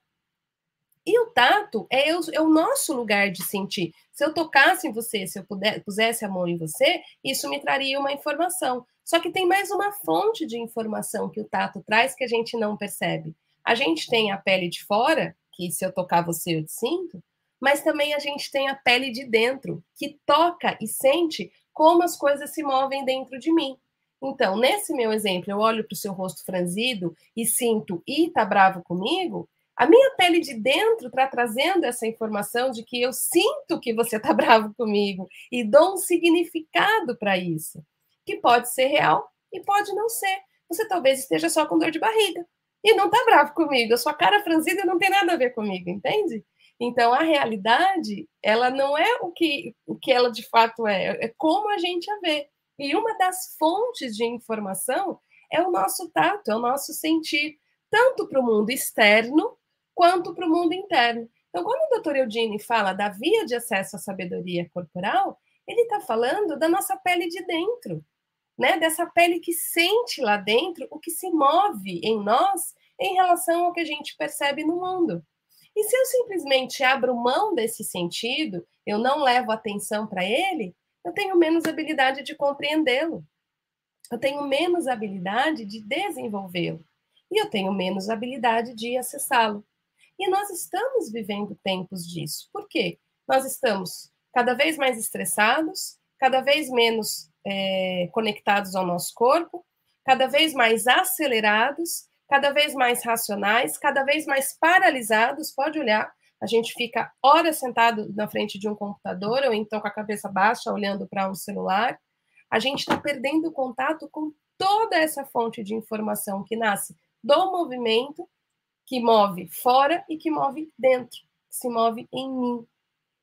E o tato é, é, o nosso lugar de sentir. Se eu tocasse em você, se eu puder, pusesse a mão em você, isso me traria uma informação. Só que tem mais uma fonte de informação que o tato traz que a gente não percebe. A gente tem a pele de fora, que se eu tocar você eu te sinto, mas também a gente tem a pele de dentro, que toca e sente como as coisas se movem dentro de mim. Então, nesse meu exemplo, eu olho para o seu rosto franzido e sinto, e tá bravo comigo, a minha pele de dentro está trazendo essa informação de que eu sinto que você está bravo comigo e dou um significado para isso, que pode ser real e pode não ser. Você talvez esteja só com dor de barriga e não está bravo comigo. A sua cara franzida não tem nada a ver comigo, entende? Então a realidade, ela não é o que, o que ela de fato é, é como a gente a vê. E uma das fontes de informação é o nosso tato, é o nosso sentir, tanto para o mundo externo quanto para o mundo interno. Então, quando o Dr. Eudine fala da via de acesso à sabedoria corporal, ele está falando da nossa pele de dentro, né? Dessa pele que sente lá dentro o que se move em nós em relação ao que a gente percebe no mundo. E se eu simplesmente abro mão desse sentido, eu não levo atenção para ele, eu tenho menos habilidade de compreendê-lo. Eu tenho menos habilidade de desenvolvê-lo. E eu tenho menos habilidade de acessá-lo. E nós estamos vivendo tempos disso. Por quê? Nós estamos cada vez mais estressados, cada vez menos é, conectados ao nosso corpo, cada vez mais acelerados, cada vez mais racionais, cada vez mais paralisados. Pode olhar, a gente fica horas sentado na frente de um computador ou então com a cabeça baixa olhando para um celular. A gente está perdendo contato com toda essa fonte de informação que nasce do movimento que move fora e que move dentro, que se move em mim.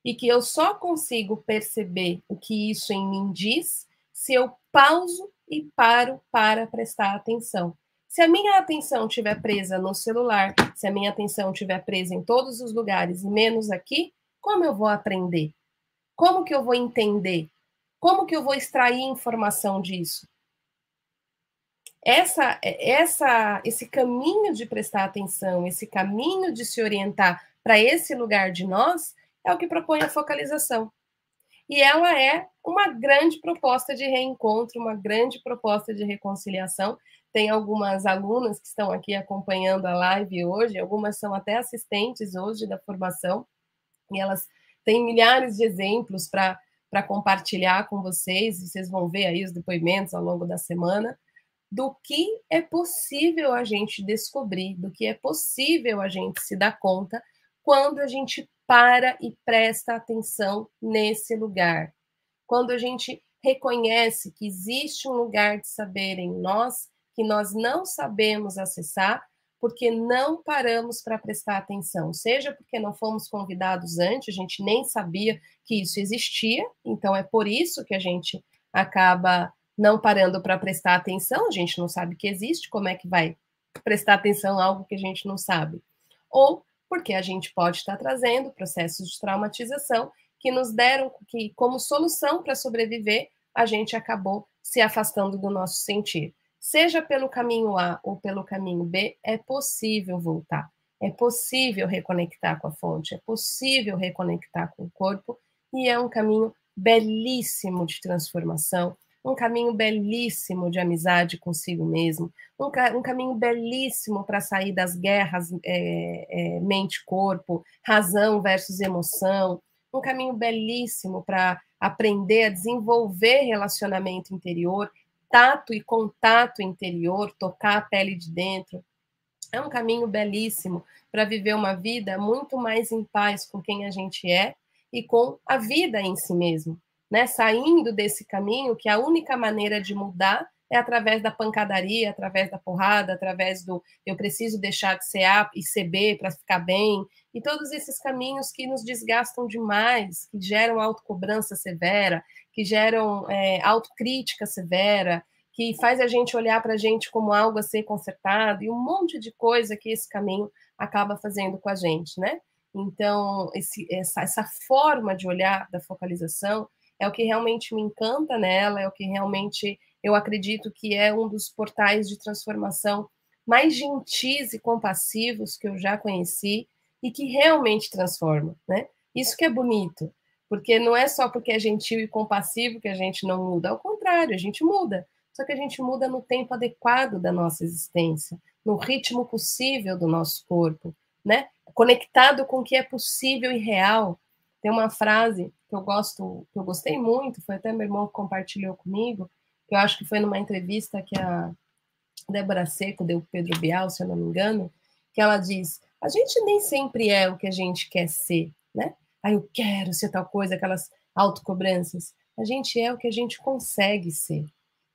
E que eu só consigo perceber o que isso em mim diz se eu pauso e paro para prestar atenção. Se a minha atenção estiver presa no celular, se a minha atenção estiver presa em todos os lugares e menos aqui, como eu vou aprender? Como que eu vou entender? Como que eu vou extrair informação disso? essa, essa, esse caminho de prestar atenção, esse caminho de se orientar para esse lugar de nós, é o que propõe a focalização. E ela é uma grande proposta de reencontro, uma grande proposta de reconciliação. Tem algumas alunas que estão aqui acompanhando a live hoje, algumas são até assistentes hoje da formação, e elas têm milhares de exemplos para compartilhar com vocês, e vocês vão ver aí os depoimentos ao longo da semana do que é possível a gente descobrir, do que é possível a gente se dar conta quando a gente para e presta atenção nesse lugar. Quando a gente reconhece que existe um lugar de saber em nós que nós não sabemos acessar porque não paramos para prestar atenção, seja porque não fomos convidados antes, a gente nem sabia que isso existia, então é por isso que a gente acaba não parando para prestar atenção, a gente não sabe que existe, como é que vai prestar atenção a algo que a gente não sabe? Ou porque a gente pode estar trazendo processos de traumatização que nos deram que como solução para sobreviver, a gente acabou se afastando do nosso sentir. Seja pelo caminho A ou pelo caminho B, é possível voltar. É possível reconectar com a fonte, é possível reconectar com o corpo, e é um caminho belíssimo de transformação, um caminho belíssimo de amizade consigo mesmo, um, ca um caminho belíssimo para sair das guerras é, é, mente-corpo, razão versus emoção, um caminho belíssimo para aprender a desenvolver relacionamento interior, tato e contato interior, tocar a pele de dentro. É um caminho belíssimo para viver uma vida muito mais em paz com quem a gente é e com a vida em si mesmo né, saindo desse caminho, que a única maneira de mudar é através da pancadaria, através da porrada, através do eu preciso deixar de ser A e ser B para ficar bem, e todos esses caminhos que nos desgastam demais, que geram autocobrança severa, que geram é, autocrítica severa, que faz a gente olhar para a gente como algo a ser consertado, e um monte de coisa que esse caminho acaba fazendo com a gente, né? Então, esse, essa, essa forma de olhar da focalização é o que realmente me encanta nela, é o que realmente eu acredito que é um dos portais de transformação mais gentis e compassivos que eu já conheci e que realmente transforma, né? Isso que é bonito, porque não é só porque é gentil e compassivo que a gente não muda, ao contrário, a gente muda, só que a gente muda no tempo adequado da nossa existência, no ritmo possível do nosso corpo, né? Conectado com o que é possível e real. Tem uma frase que eu gosto, que eu gostei muito, foi até meu irmão que compartilhou comigo, que eu acho que foi numa entrevista que a Débora Seco deu Pedro Bial, se eu não me engano, que ela diz: a gente nem sempre é o que a gente quer ser, né? Ah, eu quero ser tal coisa, aquelas autocobranças. A gente é o que a gente consegue ser.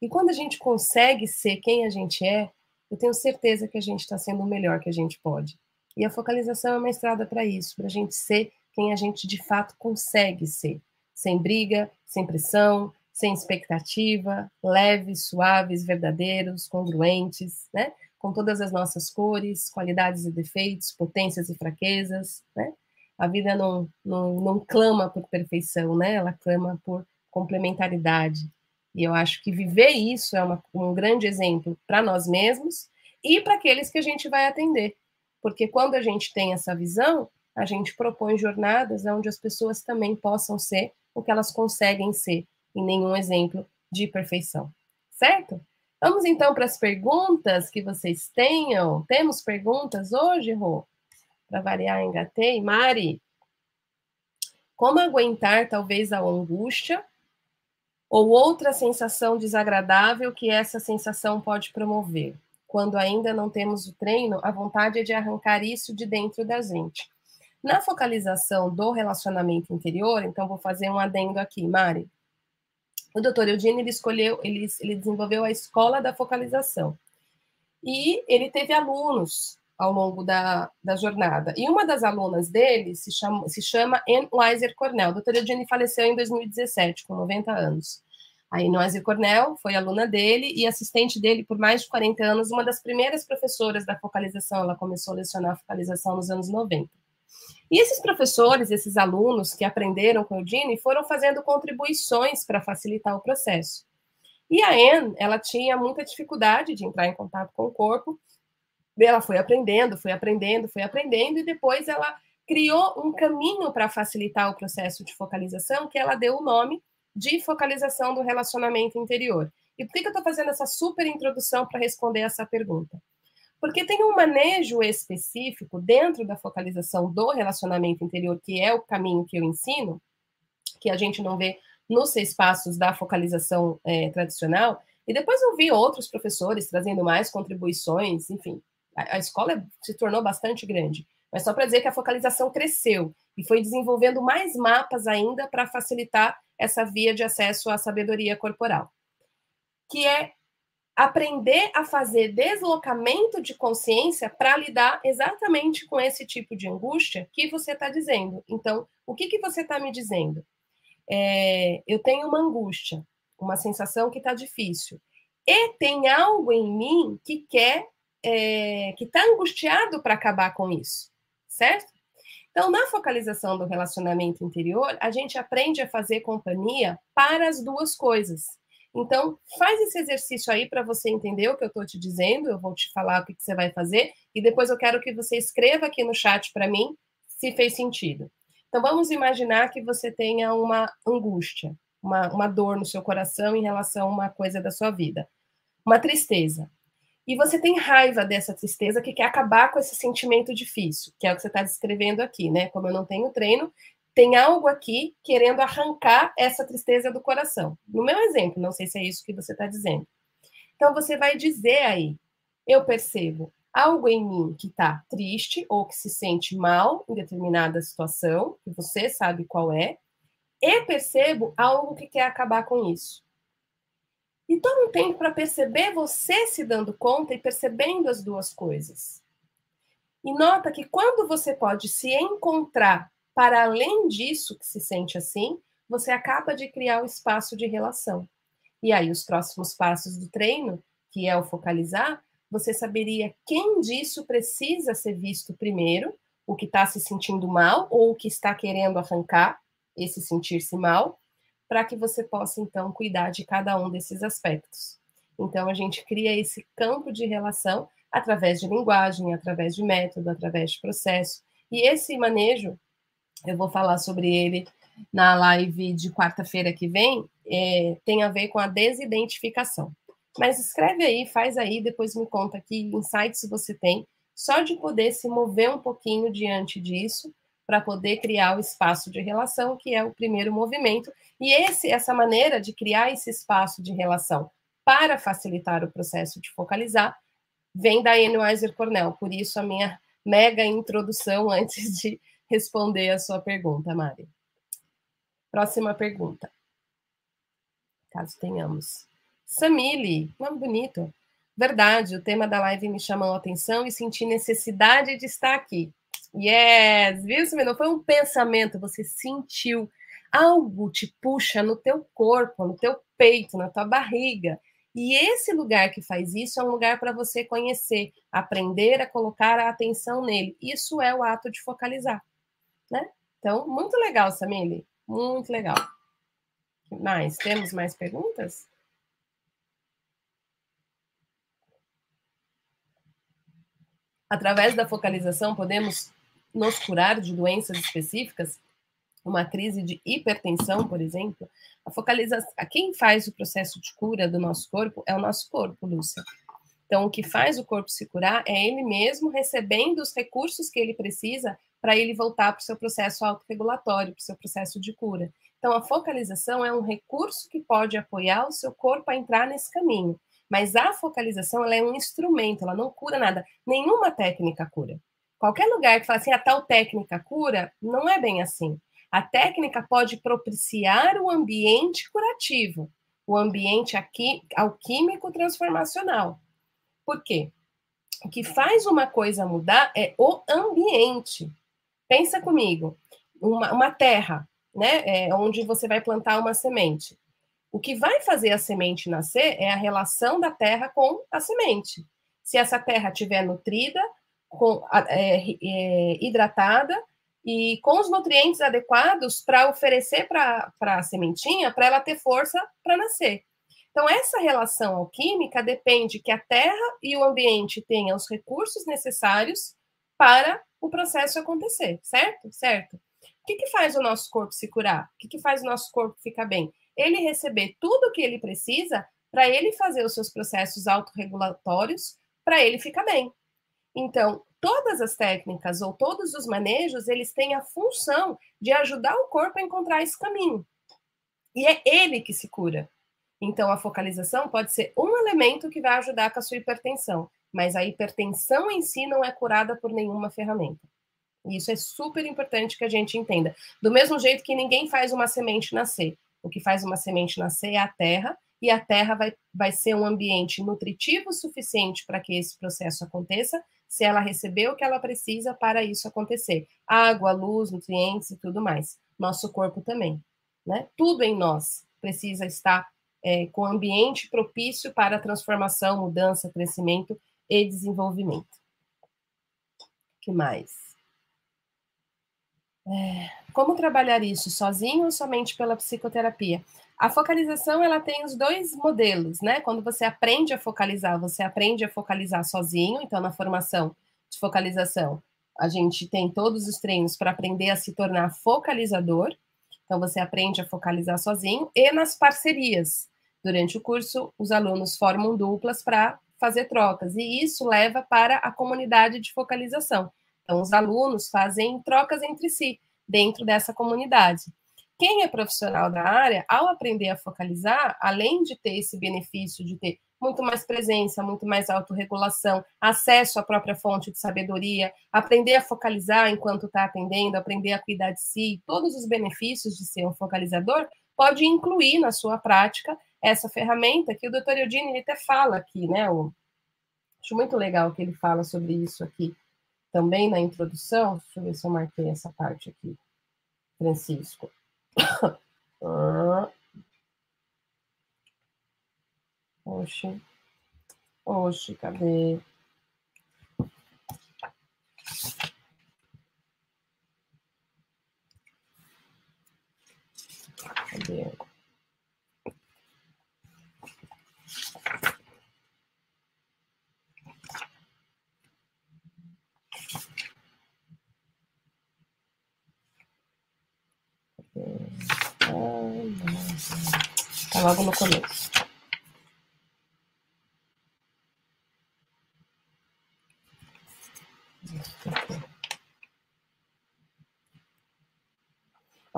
E quando a gente consegue ser quem a gente é, eu tenho certeza que a gente está sendo o melhor que a gente pode. E a focalização é uma estrada para isso, para a gente ser quem a gente de fato consegue ser, sem briga, sem pressão, sem expectativa, leves, suaves, verdadeiros, congruentes, né? Com todas as nossas cores, qualidades e defeitos, potências e fraquezas, né? A vida não, não, não clama por perfeição, né? Ela clama por complementaridade. E eu acho que viver isso é uma, um grande exemplo para nós mesmos e para aqueles que a gente vai atender. Porque quando a gente tem essa visão, a gente propõe jornadas onde as pessoas também possam ser o que elas conseguem ser, em nenhum exemplo de perfeição. Certo? Vamos então para as perguntas que vocês tenham. Temos perguntas hoje, Rô? Para variar, engatei. Mari, como aguentar talvez a angústia ou outra sensação desagradável que essa sensação pode promover? Quando ainda não temos o treino, a vontade é de arrancar isso de dentro da gente. Na focalização do relacionamento interior, então vou fazer um adendo aqui, Mari. O doutor Eudine, ele escolheu, ele, ele desenvolveu a escola da focalização. E ele teve alunos ao longo da, da jornada. E uma das alunas dele se chama, se chama Anne Weiser Cornell. A doutora Eudine faleceu em 2017, com 90 anos. A Weiser Cornell foi aluna dele e assistente dele por mais de 40 anos, uma das primeiras professoras da focalização. Ela começou a lecionar a focalização nos anos 90. E esses professores, esses alunos que aprenderam com o Dini, foram fazendo contribuições para facilitar o processo. E a Anne, ela tinha muita dificuldade de entrar em contato com o corpo. Ela foi aprendendo, foi aprendendo, foi aprendendo, e depois ela criou um caminho para facilitar o processo de focalização, que ela deu o nome de focalização do relacionamento interior. E por que, eu estou fazendo essa super introdução para responder essa pergunta? Porque tem um manejo específico dentro da focalização do relacionamento interior, que é o caminho que eu ensino, que a gente não vê nos seis passos da focalização é, tradicional. E depois eu vi outros professores trazendo mais contribuições, enfim, a, escola se tornou bastante grande. Mas só para dizer que a focalização cresceu e foi desenvolvendo mais mapas ainda para facilitar essa via de acesso à sabedoria corporal, que é aprender a fazer deslocamento de consciência para lidar exatamente com esse tipo de angústia que você está dizendo. Então, o que, que você está me dizendo? É, eu tenho uma angústia, uma sensação que está difícil. E tem algo em mim que quer, é, que está angustiado para acabar com isso, certo? Então, na focalização do relacionamento interior, a gente aprende a fazer companhia para as duas coisas. Então, faz esse exercício aí para você entender o que eu estou te dizendo. Eu vou te falar o que, que você vai fazer e depois eu quero que você escreva aqui no chat para mim se fez sentido. Então, vamos imaginar que você tenha uma angústia, uma, uma dor no seu coração em relação a uma coisa da sua vida, uma tristeza. E você tem raiva dessa tristeza que quer acabar com esse sentimento difícil, que é o que você está descrevendo aqui, né? Como eu não tenho treino, tem algo aqui querendo arrancar essa tristeza do coração. No meu exemplo, não sei se é isso que você está dizendo. Então você vai dizer aí: eu percebo algo em mim que está triste ou que se sente mal em determinada situação, que você sabe qual é, e percebo algo que quer acabar com isso. E toma um tempo para perceber você se dando conta e percebendo as duas coisas. E nota que quando você pode se encontrar para além disso que se sente assim, você acaba de criar o espaço de relação. E aí, os próximos passos do treino, que é o focalizar, você saberia quem disso precisa ser visto primeiro, o que está se sentindo mal ou o que está querendo arrancar esse sentir-se mal, para que você possa então cuidar de cada um desses aspectos. Então a gente cria esse campo de relação através de linguagem, através de método, através de processo. E esse manejo eu vou falar sobre ele na live de quarta-feira que vem, é, tem a ver com a desidentificação. Mas escreve aí, faz aí, depois me conta que insights você tem, só de poder se mover um pouquinho diante disso, para poder criar o espaço de relação, que é o primeiro movimento. E esse, essa maneira de criar esse espaço de relação para facilitar o processo de focalizar, vem da Anne Weiser Cornell. Por isso, a minha mega introdução antes de responder a sua pergunta, Mari. Próxima pergunta. Caso tenhamos. Samili, nome bonito. Verdade, o tema da live me chamou a atenção e senti necessidade de estar aqui. Yes, viu? Não foi um pensamento, você sentiu. Algo te puxa no teu corpo, no teu peito, na tua barriga. E esse lugar que faz isso é um lugar para você conhecer, aprender a colocar a atenção nele. Isso é o ato de focalizar né? Então, muito legal, Samile. Muito legal. Mais? Temos mais perguntas? Através da focalização, podemos nos curar de doenças específicas, uma crise de hipertensão, por exemplo. A focalização, quem faz o processo de cura do nosso corpo é o nosso corpo, Lúcia. Então, o que faz o corpo se curar é ele mesmo recebendo os recursos que ele precisa para ele voltar para o seu processo autorregulatório, para o seu processo de cura. Então, a focalização é um recurso que pode apoiar o seu corpo a entrar nesse caminho. Mas a focalização ela é um instrumento, ela não cura nada. Nenhuma técnica cura. Qualquer lugar que fala assim, a tal técnica cura, não é bem assim. A técnica pode propiciar o ambiente curativo, o ambiente aqui, alquímico transformacional. Por quê? O que faz uma coisa mudar é o ambiente. Pensa comigo, uma, uma terra, né, é, onde você vai plantar uma semente. O que vai fazer a semente nascer é a relação da terra com a semente. Se essa terra estiver nutrida, com, é, é, hidratada e com os nutrientes adequados para oferecer para a sementinha, para ela ter força para nascer. Então, essa relação alquímica depende que a terra e o ambiente tenham os recursos necessários para o processo acontecer, certo? Certo. O que, que faz o nosso corpo se curar? O que, que faz o nosso corpo ficar bem? Ele receber tudo o que ele precisa para ele fazer os seus processos autorregulatórios, para ele ficar bem. Então, todas as técnicas ou todos os manejos, eles têm a função de ajudar o corpo a encontrar esse caminho. E é ele que se cura. Então, a focalização pode ser um elemento que vai ajudar com a sua hipertensão mas a hipertensão em si não é curada por nenhuma ferramenta. Isso é super importante que a gente entenda. Do mesmo jeito que ninguém faz uma semente nascer. O que faz uma semente nascer é a terra, e a terra vai, vai ser um ambiente nutritivo suficiente para que esse processo aconteça, se ela receber o que ela precisa para isso acontecer. Água, luz, nutrientes e tudo mais. Nosso corpo também. Né? Tudo em nós precisa estar é, com ambiente propício para transformação, mudança, crescimento e desenvolvimento. que mais? É, como trabalhar isso sozinho ou somente pela psicoterapia? A focalização ela tem os dois modelos, né? Quando você aprende a focalizar, você aprende a focalizar sozinho. Então, na formação de focalização, a gente tem todos os treinos para aprender a se tornar focalizador. Então, você aprende a focalizar sozinho e nas parcerias. Durante o curso, os alunos formam duplas para fazer trocas, e isso leva para a comunidade de focalização. Então, os alunos fazem trocas entre si, dentro dessa comunidade. Quem é profissional da área, ao aprender a focalizar, além de ter esse benefício de ter muito mais presença, muito mais autorregulação, acesso à própria fonte de sabedoria, aprender a focalizar enquanto está atendendo, aprender a cuidar de si, todos os benefícios de ser um focalizador, pode incluir na sua prática essa ferramenta que o Dr. Eudine até fala aqui, né? O, acho muito legal que ele fala sobre isso aqui também na introdução. Deixa eu ver se eu marquei essa parte aqui, Francisco. Oxe. Oxe, cadê? Cadê? Tá logo no começo.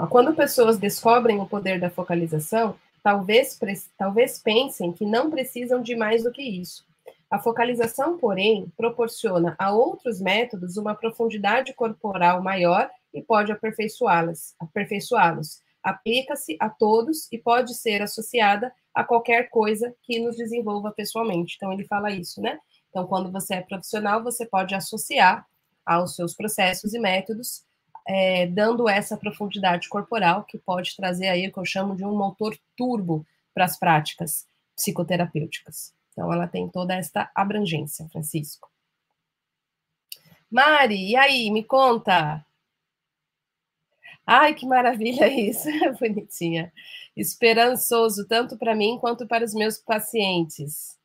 Quando pessoas descobrem o poder da focalização, talvez, talvez pensem que não precisam de mais do que isso. A focalização, porém, proporciona a outros métodos uma profundidade corporal maior e pode aperfeiçoá-los. Aperfeiçoá-los. Aplica-se a todos e pode ser associada a qualquer coisa que nos desenvolva pessoalmente. Então, ele fala isso, né? Então, quando você é profissional, você pode associar aos seus processos e métodos, é, dando essa profundidade corporal que pode trazer aí o que eu chamo de um motor turbo para as práticas psicoterapêuticas. Então, ela tem toda esta abrangência, Francisco. Mari, e aí, me conta? Ai, que maravilha isso, bonitinha. Esperançoso, tanto para mim quanto para os meus pacientes.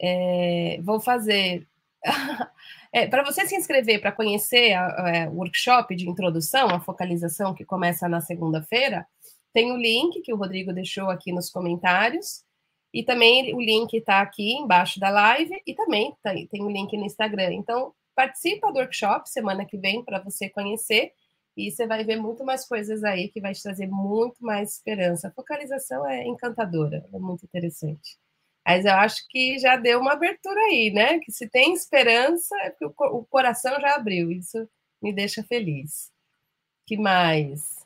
É, vou fazer. É, para você se inscrever para conhecer é, o workshop de introdução à focalização que começa na segunda-feira, tem o link que o Rodrigo deixou aqui nos comentários. E também o link está aqui embaixo da live e também tem, o link no Instagram. Então, participa do workshop semana que vem para você conhecer e você vai ver muito mais coisas aí que vai te trazer muito mais esperança. A focalização é encantadora, é muito interessante. Mas eu acho que já deu uma abertura aí, né? Que se tem esperança, é porque o coração já abriu. Isso me deixa feliz. Que mais?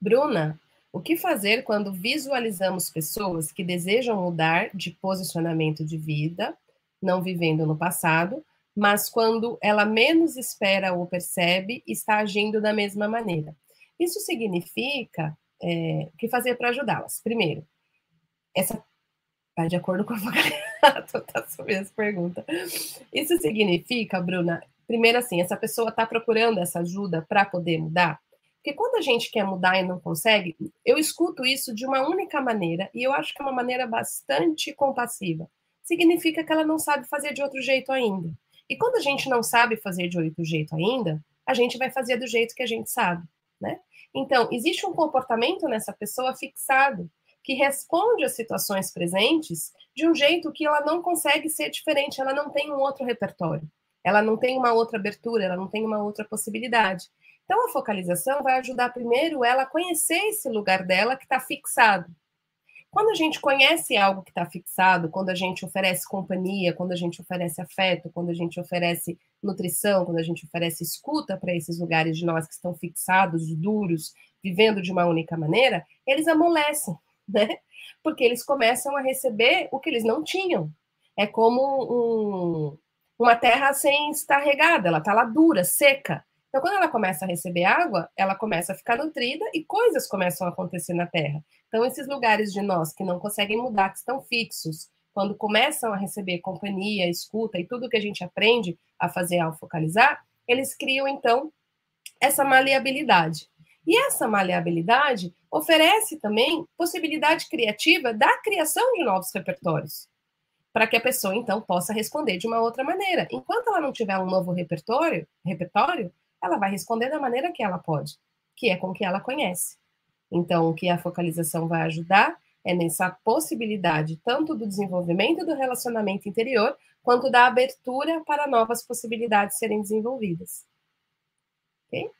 Bruna, o que fazer quando visualizamos pessoas que desejam mudar de posicionamento de vida, não vivendo no passado, mas quando ela menos espera ou percebe, está agindo da mesma maneira? Isso significa é, o que fazer para ajudá-las? Primeiro, essa vai de acordo com a focalização, tá sobre essa pergunta. Isso significa, Bruna, primeiro assim, essa pessoa está procurando essa ajuda para poder mudar? Porque quando a gente quer mudar e não consegue, eu escuto isso de uma única maneira, e eu acho que é uma maneira bastante compassiva. Significa que ela não sabe fazer de outro jeito ainda. E quando a gente não sabe fazer de outro jeito ainda, a gente vai fazer do jeito que a gente sabe, né? Então, existe um comportamento nessa pessoa fixado, que responde às situações presentes de um jeito que ela não consegue ser diferente, ela não tem um outro repertório, ela não tem uma outra abertura, ela não tem uma outra possibilidade. Então, a focalização vai ajudar primeiro ela a conhecer esse lugar dela que está fixado. Quando a gente conhece algo que está fixado, quando a gente oferece companhia, quando a gente oferece afeto, quando a gente oferece nutrição, quando a gente oferece escuta para esses lugares de nós que estão fixados, duros, vivendo de uma única maneira, eles amolecem, né? Porque eles começam a receber o que eles não tinham. É como um, uma terra sem estar regada, ela está lá dura, seca. Então, quando ela começa a receber água, ela começa a ficar nutrida e coisas começam a acontecer na Terra. Então, esses lugares de nós que não conseguem mudar, que estão fixos, quando começam a receber companhia, escuta e tudo que a gente aprende a fazer ao focalizar, eles criam, então, essa maleabilidade. E essa maleabilidade oferece também possibilidade criativa da criação de novos repertórios, para que a pessoa então possa responder de uma outra maneira. Enquanto ela não tiver um novo repertório, repertório, ela vai responder da maneira que ela pode, que é com que ela conhece. Então, o que a focalização vai ajudar é nessa possibilidade tanto do desenvolvimento do relacionamento interior, quanto da abertura para novas possibilidades serem desenvolvidas. Ok?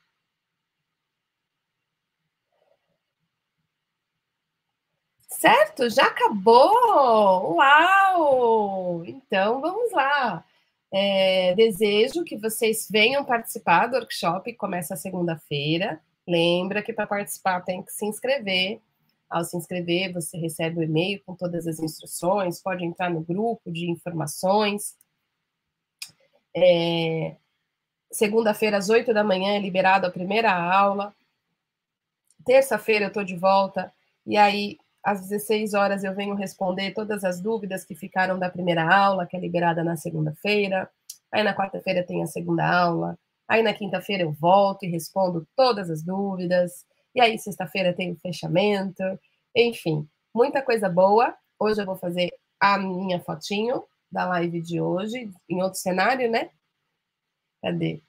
Certo? Já acabou! Uau! Então vamos lá. É, desejo que vocês venham participar do workshop que começa segunda-feira. Lembra que para participar tem que se inscrever. Ao se inscrever, você recebe o e-mail com todas as instruções, pode entrar no grupo de informações. É, Segunda-feira, às 8 da manhã, é liberado a primeira aula. Terça-feira eu estou de volta, e aí, às 16 horas, eu venho responder todas as dúvidas que ficaram da primeira aula, que é liberada na segunda-feira. Aí, na quarta-feira, tem a segunda aula. Aí, na quinta-feira, eu volto e respondo todas as dúvidas. E aí, sexta-feira, tem o fechamento. Enfim, muita coisa boa. Hoje eu vou fazer a minha fotinho da live de hoje, em outro cenário, né? Cadê?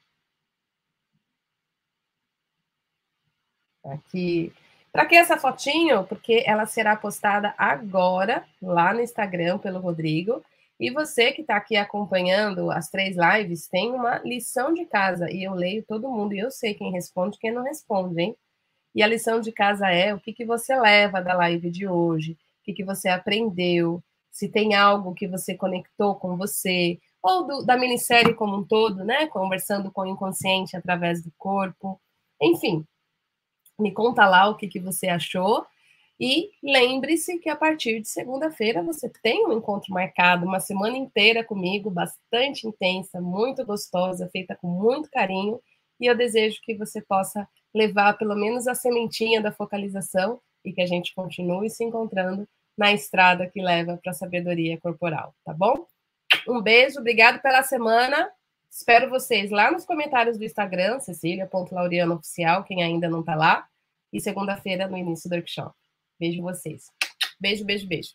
Aqui. Para que essa fotinho? Porque ela será postada agora lá no Instagram pelo Rodrigo. E você que está aqui acompanhando as três lives tem uma lição de casa. E eu leio todo mundo e eu sei quem responde e quem não responde, hein? E a lição de casa é o que, que você leva da live de hoje, o que, que você aprendeu, se tem algo que você conectou com você, ou do, da minissérie como um todo, né? Conversando com o inconsciente através do corpo. Enfim, me conta lá o que, que você achou. E lembre-se que a partir de segunda-feira você tem um encontro marcado, uma semana inteira comigo, bastante intensa, muito gostosa, feita com muito carinho. E eu desejo que você possa levar pelo menos a sementinha da focalização e que a gente continue se encontrando na estrada que leva para a sabedoria corporal, tá bom? Um beijo, obrigado pela semana. Espero vocês lá nos comentários do Instagram, Cecília.Laureano Oficial, quem ainda não está lá. E segunda-feira no início do workshop. Beijo vocês. Beijo, beijo, beijo.